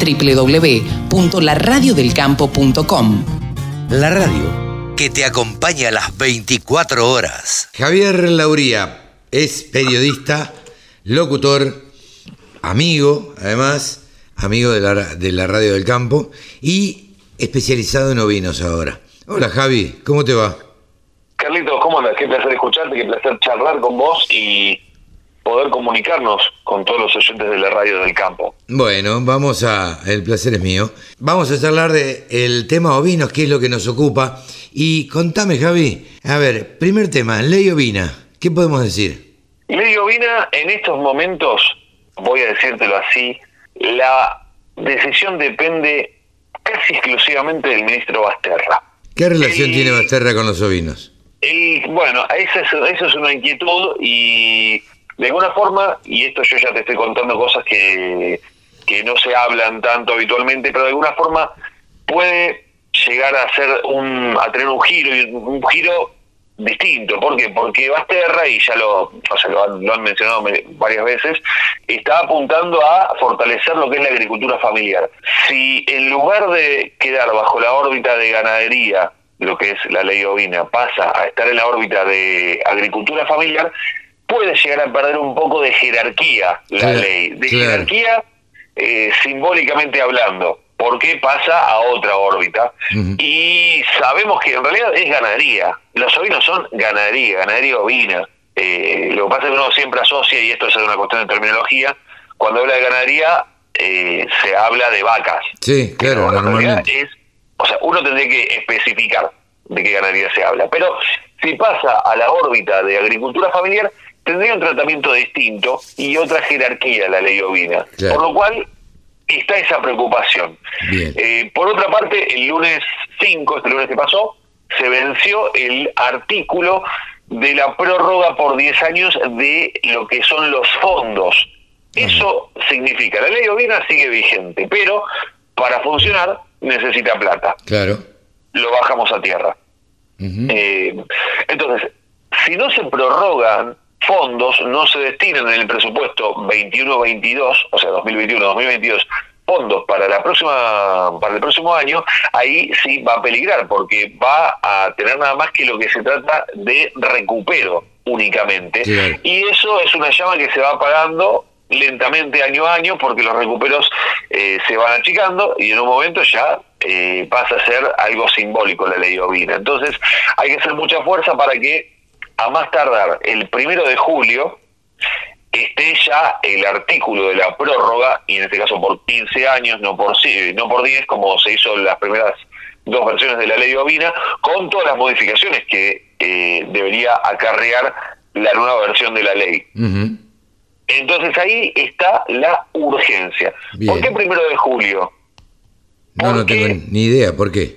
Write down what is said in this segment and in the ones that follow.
www.laradiodelcampo.com. La radio que te acompaña a las 24 horas. Javier Lauría es periodista, locutor, amigo, además, amigo de la, de la radio del campo y especializado en ovinos ahora. Hola Javi, ¿cómo te va? Carlitos, ¿cómo andas? Qué placer escucharte, qué placer charlar con vos y poder comunicarnos con todos los oyentes de la radio del campo. Bueno, vamos a, el placer es mío. Vamos a charlar de el tema ovinos, que es lo que nos ocupa. Y contame, Javi, a ver, primer tema, ley ovina, ¿qué podemos decir? Ley ovina, en estos momentos, voy a decírtelo así, la decisión depende casi exclusivamente del ministro Basterra. ¿Qué relación tiene Basterra con los ovinos? El, bueno, esa es, eso es una inquietud y de alguna forma, y esto yo ya te estoy contando cosas que, que no se hablan tanto habitualmente, pero de alguna forma puede llegar a ser un, a tener un giro, un giro distinto. ¿Por qué? Porque Basterra, y ya lo, o sea, lo, han, lo han mencionado varias veces, está apuntando a fortalecer lo que es la agricultura familiar. Si en lugar de quedar bajo la órbita de ganadería, lo que es la ley ovina, pasa a estar en la órbita de agricultura familiar, puede llegar a perder un poco de jerarquía la ley. De jerarquía eh, simbólicamente hablando porque pasa a otra órbita. Y sabemos que en realidad es ganadería. Los ovinos son ganadería, ganadería ovina. Eh, lo que pasa es que uno siempre asocia, y esto es una cuestión de terminología, cuando habla de ganadería eh, se habla de vacas. Sí, claro, normalmente. Es, o sea, uno tendría que especificar de qué ganadería se habla. Pero si pasa a la órbita de agricultura familiar, tendría un tratamiento distinto y otra jerarquía la ley ovina. Por lo cual está esa preocupación. Eh, por otra parte, el lunes 5, este lunes que pasó, se venció el artículo de la prórroga por 10 años de lo que son los fondos. Eso significa, la ley ovina sigue vigente, pero para funcionar necesita plata. Claro. Lo bajamos a tierra. Eh, entonces, si no se prorrogan fondos no se destinan en el presupuesto 21-22, o sea, 2021-2022, fondos para la próxima para el próximo año, ahí sí va a peligrar porque va a tener nada más que lo que se trata de recupero únicamente. Y eso es una llama que se va apagando lentamente año a año porque los recuperos eh, se van achicando y en un momento ya eh, pasa a ser algo simbólico la ley ovina. Entonces hay que hacer mucha fuerza para que a más tardar el primero de julio esté ya el artículo de la prórroga, y en este caso por 15 años, no por, no por 10, como se hizo en las primeras dos versiones de la ley ovina, con todas las modificaciones que eh, debería acarrear la nueva versión de la ley. Entonces ahí está la urgencia. ¿Por qué primero de julio? No, no tengo ni idea, ¿por qué?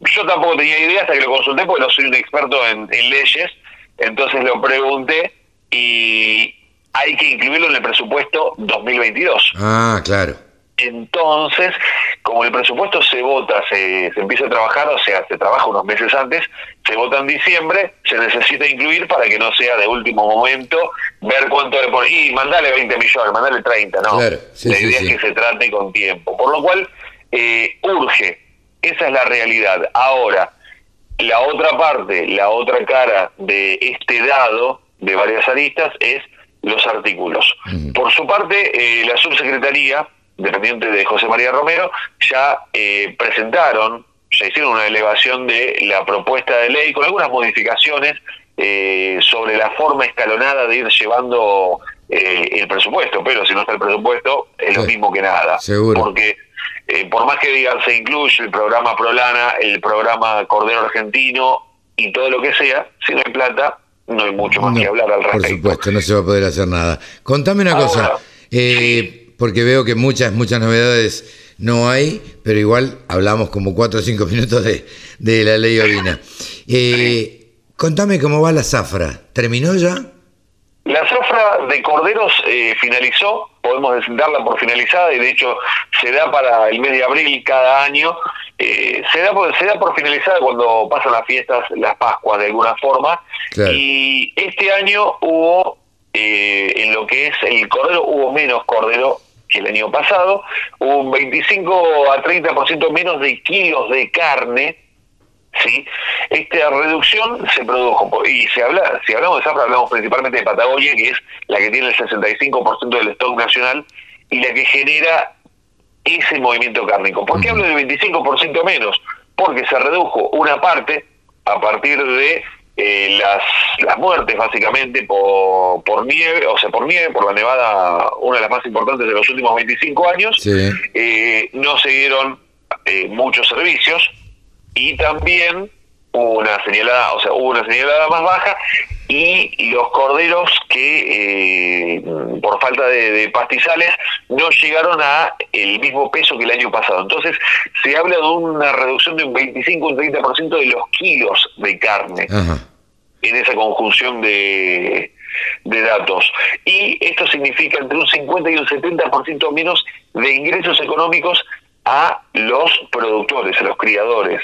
Yo tampoco tenía idea hasta que lo consulté, porque no soy un experto en leyes, entonces lo pregunté y hay que incluirlo en el presupuesto 2022. Ah, claro. Entonces, como el presupuesto se vota, se, se, empieza a trabajar, o sea, se trabaja unos meses antes, se vota en diciembre, se necesita incluir para que no sea de último momento ver cuánto le ponen. Y mandale 20 millones, mandale 30, no. Claro, la idea es que se trate con tiempo. Por lo cual, eh, urge. Esa es la realidad. Ahora, la otra parte, la otra cara de este dado de varias aristas es los artículos. Por su parte, eh, la subsecretaría, dependiente de José María Romero, ya eh, presentaron, ya hicieron una elevación de la propuesta de ley con algunas modificaciones eh, sobre la forma escalonada de ir llevando el presupuesto, pero si no está el presupuesto es lo mismo que nada. Seguro. Porque eh, por más que digan se incluye el programa Prolana, el programa Cordero Argentino y todo lo que sea, si no hay plata, no hay mucho más que hablar al respecto. Por supuesto, no se va a poder hacer nada. Contame una cosa, eh, porque veo que muchas, muchas novedades no hay, pero igual hablamos como cuatro o cinco minutos de, de la ley ovina. Eh, contame cómo va la zafra. ¿Terminó ya? La zafra de corderos eh, finalizó, podemos darla por finalizada y de hecho se da para el mes de abril cada año. Eh, se, da por, se da por finalizada cuando pasan las fiestas, las Pascuas de alguna forma. Y este año hubo, eh, en lo que es el cordero, hubo menos cordero que el año pasado, un 25 a 30% menos de kilos de carne, ¿sí? Esta reducción se produjo, y si, habla, si hablamos de Zafra, hablamos principalmente de Patagonia, que es la que tiene el 65% del stock nacional y la que genera ese movimiento cárnico. ¿Por qué hablo del 25% menos? Porque se redujo una parte a partir de eh, las, las muertes básicamente por, por nieve, o sea, por nieve, por la nevada, una de las más importantes de los últimos 25 años, eh, no se dieron eh, muchos servicios y también hubo una señalada, o sea, hubo una señalada más baja y los corderos que por falta de, pastizales no llegaron a el mismo peso que el año pasado. Entonces se habla de una reducción de un 25 o un 30% de los kilos de carne. en esa conjunción de, de datos. Y esto significa entre un 50 y un 70% menos de ingresos económicos a los productores, a los criadores.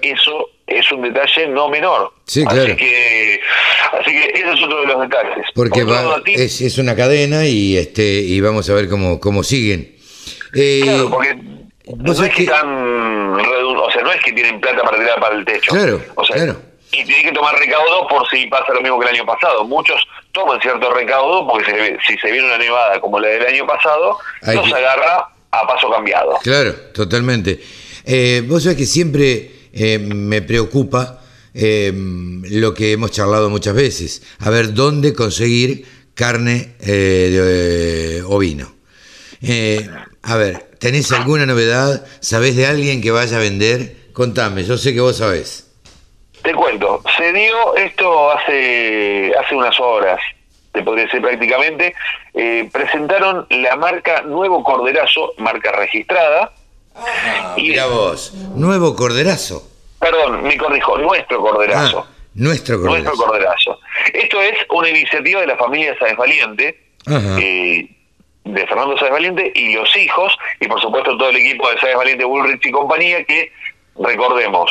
Eso es un detalle no menor. Sí, claro. Así que, así que ese es otro de los detalles. Porque es, es, una cadena y este y vamos a ver cómo, cómo siguen. Eh, claro, porque no es que, están o sea, no es que tienen plata para tirar para el techo. Claro, o sea, claro. Y tienen que tomar recaudo por si pasa lo mismo que el año pasado. Muchos toman cierto recaudo porque si se viene una nevada como la del año pasado, no se agarra a paso cambiado. Claro, totalmente. Eh, vos sabés que siempre eh, me preocupa eh, lo que hemos charlado muchas veces, a ver dónde conseguir carne de ovino. a ver, ¿tenés alguna novedad? ¿Sabés de alguien que vaya a vender? Contame, yo sé que vos sabés. Te cuento, se dio esto hace, hace unas horas, te podría decir prácticamente, eh, presentaron la marca Nuevo Corderazo, marca registrada. Ah, y, mira vos, Nuevo Corderazo. Perdón, me corrijo, Nuestro Corderazo. Ah, nuestro Corderazo. Nuestro Corderazo. Esto es una iniciativa de la familia Sáenz Valiente, eh, de Fernando Sáenz Valiente y los hijos, y por supuesto todo el equipo de Sáenz Valiente, Bullrich y compañía, que recordemos,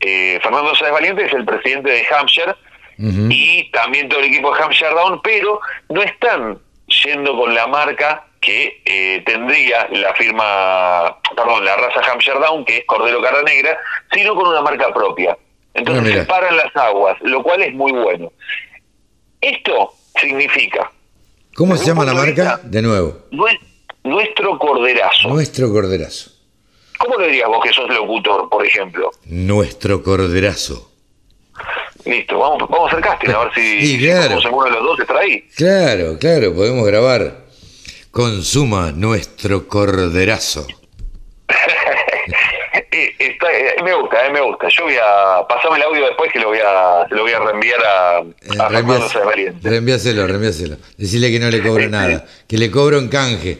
eh, Fernando Sáenz Valiente es el presidente de Hampshire y también todo el equipo de Hampshire Down, pero no están yendo con la marca que eh, tendría la firma, perdón, la raza Hampshire Down, que es Cordero Cara Negra, sino con una marca propia. Entonces ah, separan las aguas, lo cual es muy bueno. Esto significa... ¿Cómo se llama la marca? De nuevo. Nuestro Corderazo. Nuestro Corderazo. ¿Cómo le dirías vos que sos locutor, por ejemplo? Nuestro corderazo. Listo, vamos, vamos a hacer casting a ver si, sí, claro. uno de los dos estará ahí. Claro, claro, podemos grabar. Consuma nuestro corderazo. Eh, eh, me gusta, eh, me gusta. Yo voy a pasarme el audio después que lo voy a, lo voy a reenviar a, a Reenviáselo, reenviáselo. Decirle que no le cobro nada, que le cobro en canje.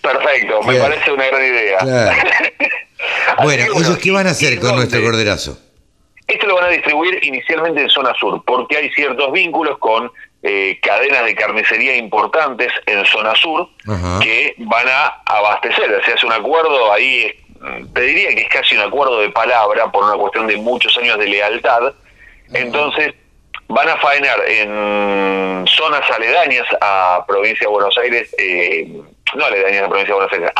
Perfecto, me parece una gran idea. bueno, ¿ellos qué van a hacer con nuestro corderazo? Esto lo van a distribuir inicialmente en zona sur, porque hay ciertos vínculos con eh, cadenas de carnicería importantes en zona sur que van a abastecer. Se hace un acuerdo ahí, te diría que es casi un acuerdo de palabra por una cuestión de muchos años de lealtad. Entonces, van a faenar en zonas aledañas a provincia de Buenos Aires, eh, no aledañas a la provincia de Buenos Aires,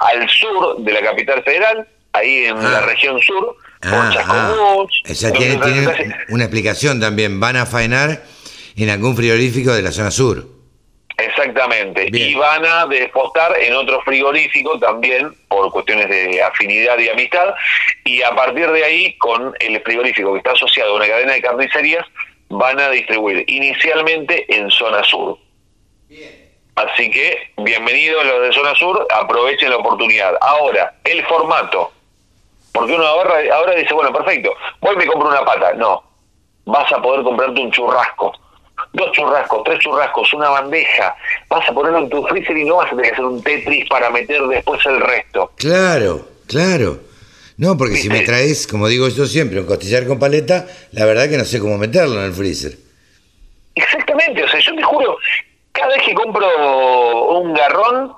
al sur de la capital federal, ahí en la ah. región sur, ah, ah. Esa tiene, una explicación también, van a faenar en algún frigorífico de la zona sur. Exactamente, y van a despostar en otro frigorífico también por cuestiones de afinidad y amistad, y a partir de ahí, con el frigorífico que está asociado a una cadena de carnicerías, van a distribuir inicialmente en zona sur. Así que, bienvenidos los de zona sur, aprovechen la oportunidad. Ahora, el formato. Porque uno ahora, ahora dice, bueno, perfecto, voy y me compro una pata. No, vas a poder comprarte un churrasco. Dos churrascos, tres churrascos, una bandeja. Vas a ponerlo en tu freezer y no vas a tener que hacer un Tetris para meter después el resto. Claro, claro. No, porque si me traes, como digo yo siempre, un costillar con paleta, la verdad que no sé cómo meterlo en el freezer. Exactamente, o sea, yo te juro, cada vez que compro un garrón,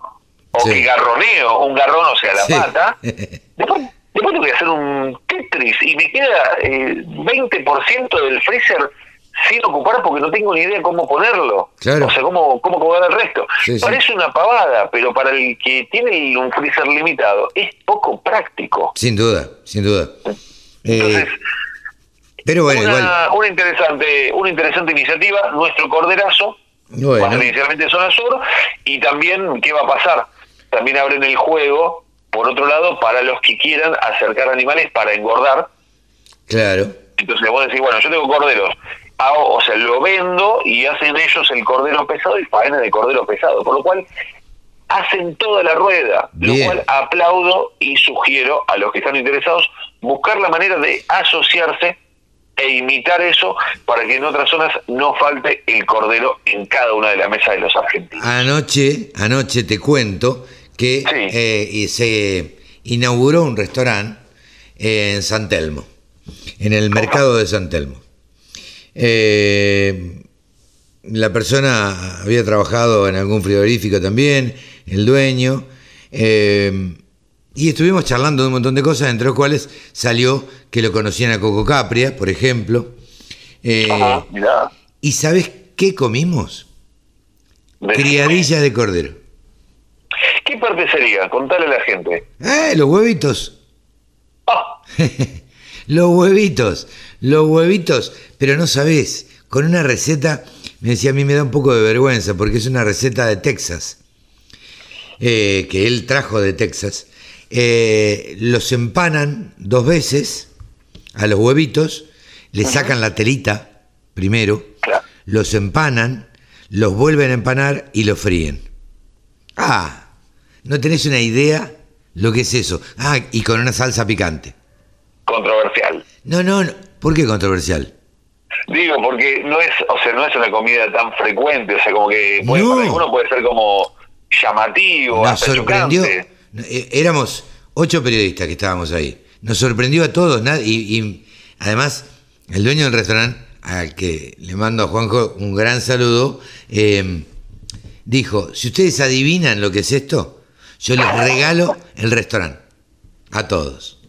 o que garroneo un garrón, o sea, la pata, después, después tengo que hacer un Tetris y me queda el eh, 20% del freezer sin ocupar porque no tengo ni idea cómo ponerlo. Claro. O sea, cómo, cómo acomodar el resto. Sí, sí. Parece una pavada, pero para el que tiene un freezer limitado es poco práctico. Sin duda, sin duda. Eh, Entonces, pero bueno, una, igual. una interesante una interesante iniciativa, nuestro corderazo, Bueno. va a ser inicialmente en zona sur, y también, ¿qué va a pasar? También abren el juego, por otro lado, para los que quieran acercar animales para engordar. Claro. Entonces vos decís, bueno, yo tengo corderos, hago, o sea, lo vendo y hacen ellos el cordero pesado y faena de cordero pesado, por lo cual hacen toda la rueda, Bien. lo cual aplaudo y sugiero a los que están interesados buscar la manera de asociarse e imitar eso para que en otras zonas no falte el cordero en cada una de las mesas de los argentinos. Anoche, anoche te cuento que Sí. eh, y se inauguró un restaurante en San Telmo, en el mercado de San Telmo. Eh, la persona había trabajado en algún frigorífico también, el dueño, eh, y estuvimos charlando de un montón de cosas, entre las cuales salió que lo conocían a Coco Capria, por ejemplo. Eh, Ajá. ¿Y sabes qué comimos? Decime. Criadilla de cordero. ¿Qué parte sería? Contale a la gente. ¡Eh, los huevitos! Ah, los huevitos, los huevitos, pero no sabés, con una receta, me decía, a mí me da un poco de vergüenza, porque es una receta de Texas, eh, que él trajo de Texas. Eh, los empanan dos veces a los huevitos, le sacan la telita primero, claro. los empanan, los vuelven a empanar y los fríen. Ah, no tenés una idea lo que es eso. Ah, y con una salsa picante. Controversial. No, no, no. ¿por qué controversial? Digo, porque no es, o sea, no es una comida tan frecuente, o sea, como que puede, No. para alguno puede ser como llamativo, Nos hasta sorprendió. chocante. Eh, Éramos ocho periodistas que estábamos ahí. Nos sorprendió a todos. Y, y además, el dueño del restaurante, al que le mando a Juanjo un gran saludo, eh, dijo, si ustedes adivinan lo que es esto, yo les regalo el restaurante. A todos.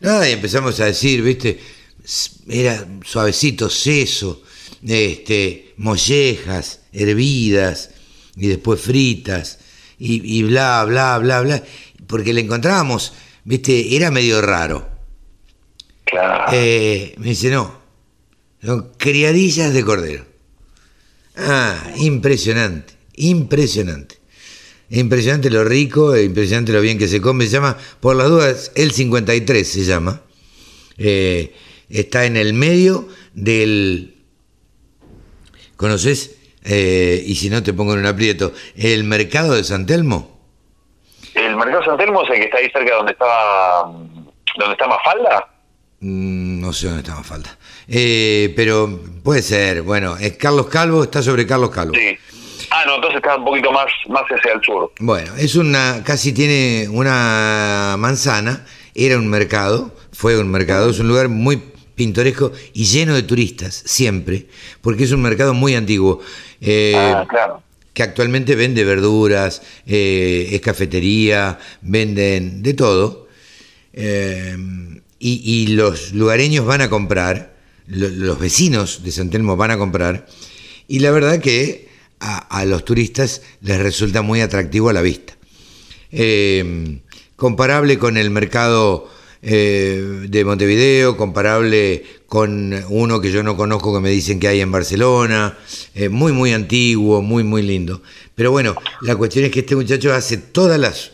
Nada, y empezamos a decir, viste, era suavecito, seso, este, mollejas, hervidas, y después fritas, y, y bla, bla, bla, bla, porque le encontrábamos, viste, era medio raro. Claro. Eh, me dice, no, son criadillas de cordero. Ah, impresionante, impresionante. Impresionante lo rico, impresionante lo bien que se come. Se llama, por las dudas, el 53 se llama. Eh, está en el medio del... ¿Conoces? Eh, y si no te pongo en un aprieto, el mercado de San Telmo. ¿El mercado San Telmo es el que está ahí cerca donde estaba, donde está Mafalda? Mm, No sé dónde está más falta. Eh, pero puede ser, bueno, es Carlos Calvo, está sobre Carlos Calvo. Sí. Ah, no, entonces está un poquito más, más hacia el sur. Bueno, es una, casi tiene una manzana, era un mercado, fue un mercado, es un lugar muy pintoresco y lleno de turistas, siempre, porque es un mercado muy antiguo. eh, ah, claro. que actualmente vende verduras, eh, es cafetería, venden de todo. eh, y, y los lugareños van a comprar, lo- los vecinos de San Telmo van a comprar, y la verdad que a, a los turistas les resulta muy atractivo a la vista. Eh, comparable con el mercado eh, de Montevideo, comparable con uno que yo no conozco que me dicen que hay en Barcelona, eh, muy muy antiguo, muy muy lindo. Pero bueno, la cuestión es que este muchacho hace todas las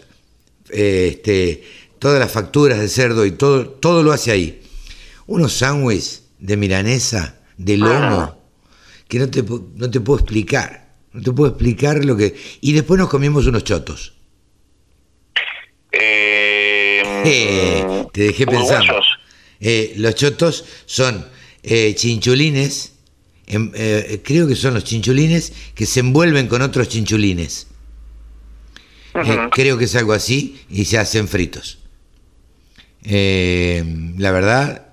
este, todas las facturas de cerdo y todo, todo lo hace ahí. Unos sándwiches de milanesa, de lomo, que no te, no te puedo explicar. No te puedo explicar lo que... Y después nos comimos unos chotos. Eh, Eh, te dejé pensando. Eh, los chotos son eh, chinchulines, em- eh, creo que son los chinchulines que se envuelven con otros chinchulines. Creo que es algo así y se hacen fritos. La verdad,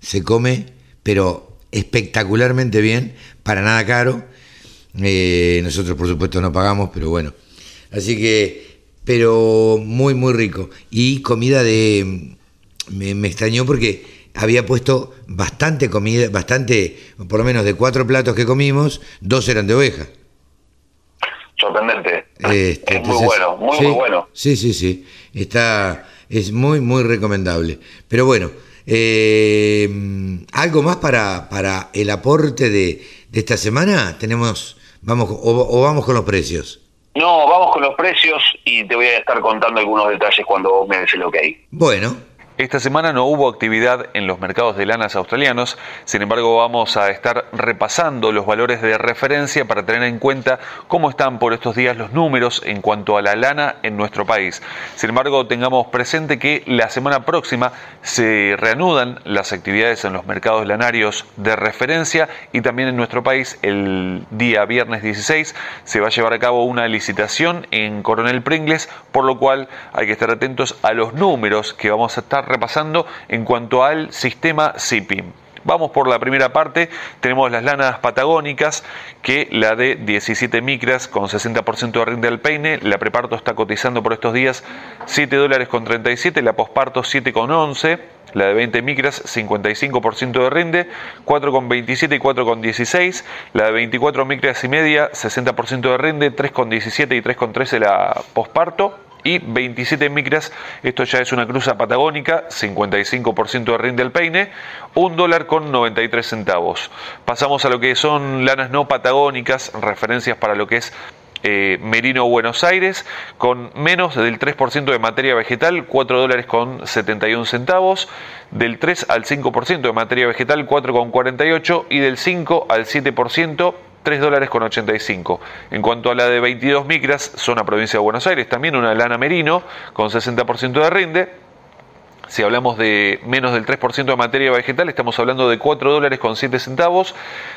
se come, pero espectacularmente bien, para nada caro. Eh, nosotros, por supuesto, no pagamos, pero bueno. Así que, pero muy, muy rico. Y comida de. Me, me extrañó porque había puesto bastante comida, bastante, por lo menos de cuatro platos que comimos, dos eran de oveja. Sorprendente. Este, es muy bueno, muy, muy bueno. Sí, sí, sí. Está, es muy, muy recomendable. Pero bueno, eh, ¿algo más para, para el aporte de, de esta semana? Tenemos, vamos, o, vamos con los precios. No, vamos con los precios y te voy a estar contando algunos detalles cuando me des el ok. Bueno, esta semana no hubo actividad en los mercados de lanas australianos, sin embargo vamos a estar repasando los valores de referencia para tener en cuenta cómo están por estos días los números en cuanto a la lana en nuestro país. Sin embargo, tengamos presente que la semana próxima se reanudan las actividades en los mercados lanarios de referencia y también en nuestro país el día viernes 16 se va a llevar a cabo una licitación en Coronel Pringles, por lo cual hay que estar atentos a los números que vamos a estar repasando en cuanto al sistema SIPIM. Vamos por la primera parte, tenemos las lanas patagónicas, que la de 17 micras con 60% de rinde al peine, la preparto está cotizando por estos días 7 dólares con 37, la posparto 7 con 11, la de 20 micras 55% de rinde, 4,27 y 4,16, la de 24 micras y media 60% de rinde, 3,17 y 3,13 la posparto y 27 micras, esto ya es una cruza patagónica, 55% de rinde al peine, un dólar con 93 centavos. Pasamos a lo que son lanas no patagónicas, referencias para lo que es eh, Merino Buenos Aires, con menos del 3% de materia vegetal, 4 dólares con 71 centavos, del 3 al 5% de materia vegetal, 4,48 y del 5 al 7% 3 dólares con 85. En cuanto a la de 22 micras, zona provincia de Buenos Aires, también una lana merino con 60% de rinde. Si hablamos de menos del 3% de materia vegetal, estamos hablando de 4 dólares con 7 centavos,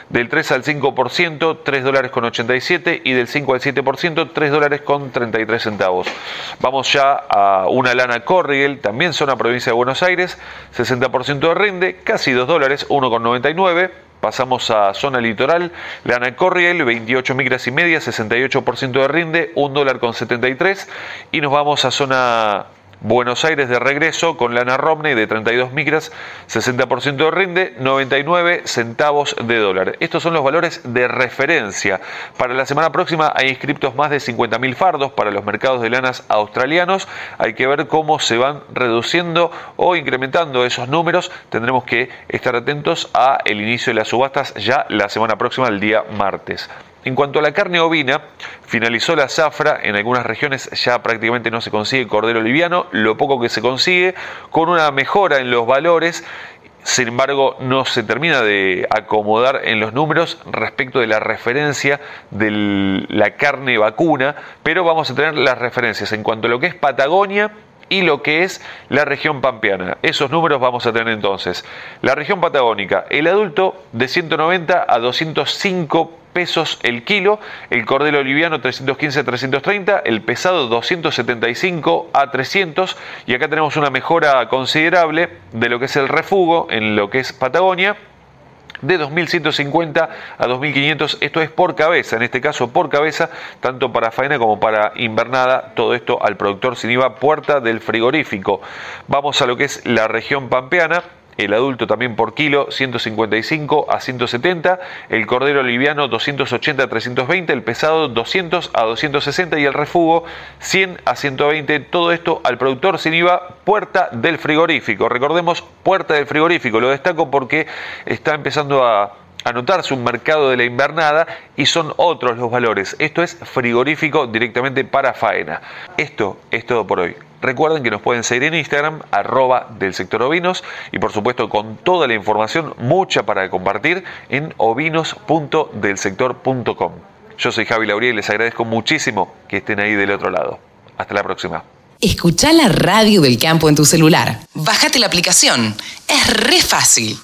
del 3 al 5%, 3 dólares con 87 y del 5 al 7%, 3 dólares con 33 centavos. Vamos ya a una lana Corriel, también zona provincia de Buenos Aires, 60% de rinde, casi 2 dólares, 1,99 Pasamos a zona litoral, lana Corriel, 28 micras y media, 68% de rinde, 1 dólar con 73. Y nos vamos a zona Buenos Aires de regreso con lana Romney de 32 micras, 60% de rinde, 99 centavos de dólar. Estos son los valores de referencia. Para la semana próxima hay inscriptos más de 50.000 fardos para los mercados de lanas australianos. Hay que ver cómo se van reduciendo o incrementando esos números. Tendremos que estar atentos a el inicio de las subastas ya la semana próxima, el día martes. En cuanto a la carne ovina, finalizó la zafra, en algunas regiones ya prácticamente no se consigue cordero liviano, lo poco que se consigue, con una mejora en los valores. Sin embargo, no se termina de acomodar en los números respecto de la referencia de la carne vacuna, pero vamos a tener las referencias. En cuanto a lo que es Patagonia y lo que es la región pampeana. Esos números vamos a tener entonces. La región patagónica, el adulto de 190 a 205 pesos el kilo, el cordero liviano 315 a 330, el pesado 275 a 300 y acá tenemos una mejora considerable de lo que es el refugo en lo que es Patagonia de 2.150 a 2.500, esto es por cabeza, en este caso por cabeza, tanto para faena como para invernada, todo esto al productor sin IVA, puerta del frigorífico. Vamos a lo que es la región pampeana, el adulto también por kilo 155 a 170, el cordero liviano 280 a 320, el pesado 200 a 260 y el refugo 100 a 120, todo esto al productor sin IVA, puerta del frigorífico. Recordemos, puerta del frigorífico, lo destaco porque está empezando a anotarse un mercado de la invernada y son otros los valores. Esto es frigorífico directamente para faena. Esto es todo por hoy. Recuerden que nos pueden seguir en Instagram, arroba del sector ovinos, y por supuesto con toda la información, mucha para compartir, en ovinos.delsector.com. Yo soy Javi Lauría y les agradezco muchísimo que estén ahí del otro lado. Hasta la próxima. Escucha la radio del campo en tu celular. Bájate la aplicación. Es re fácil.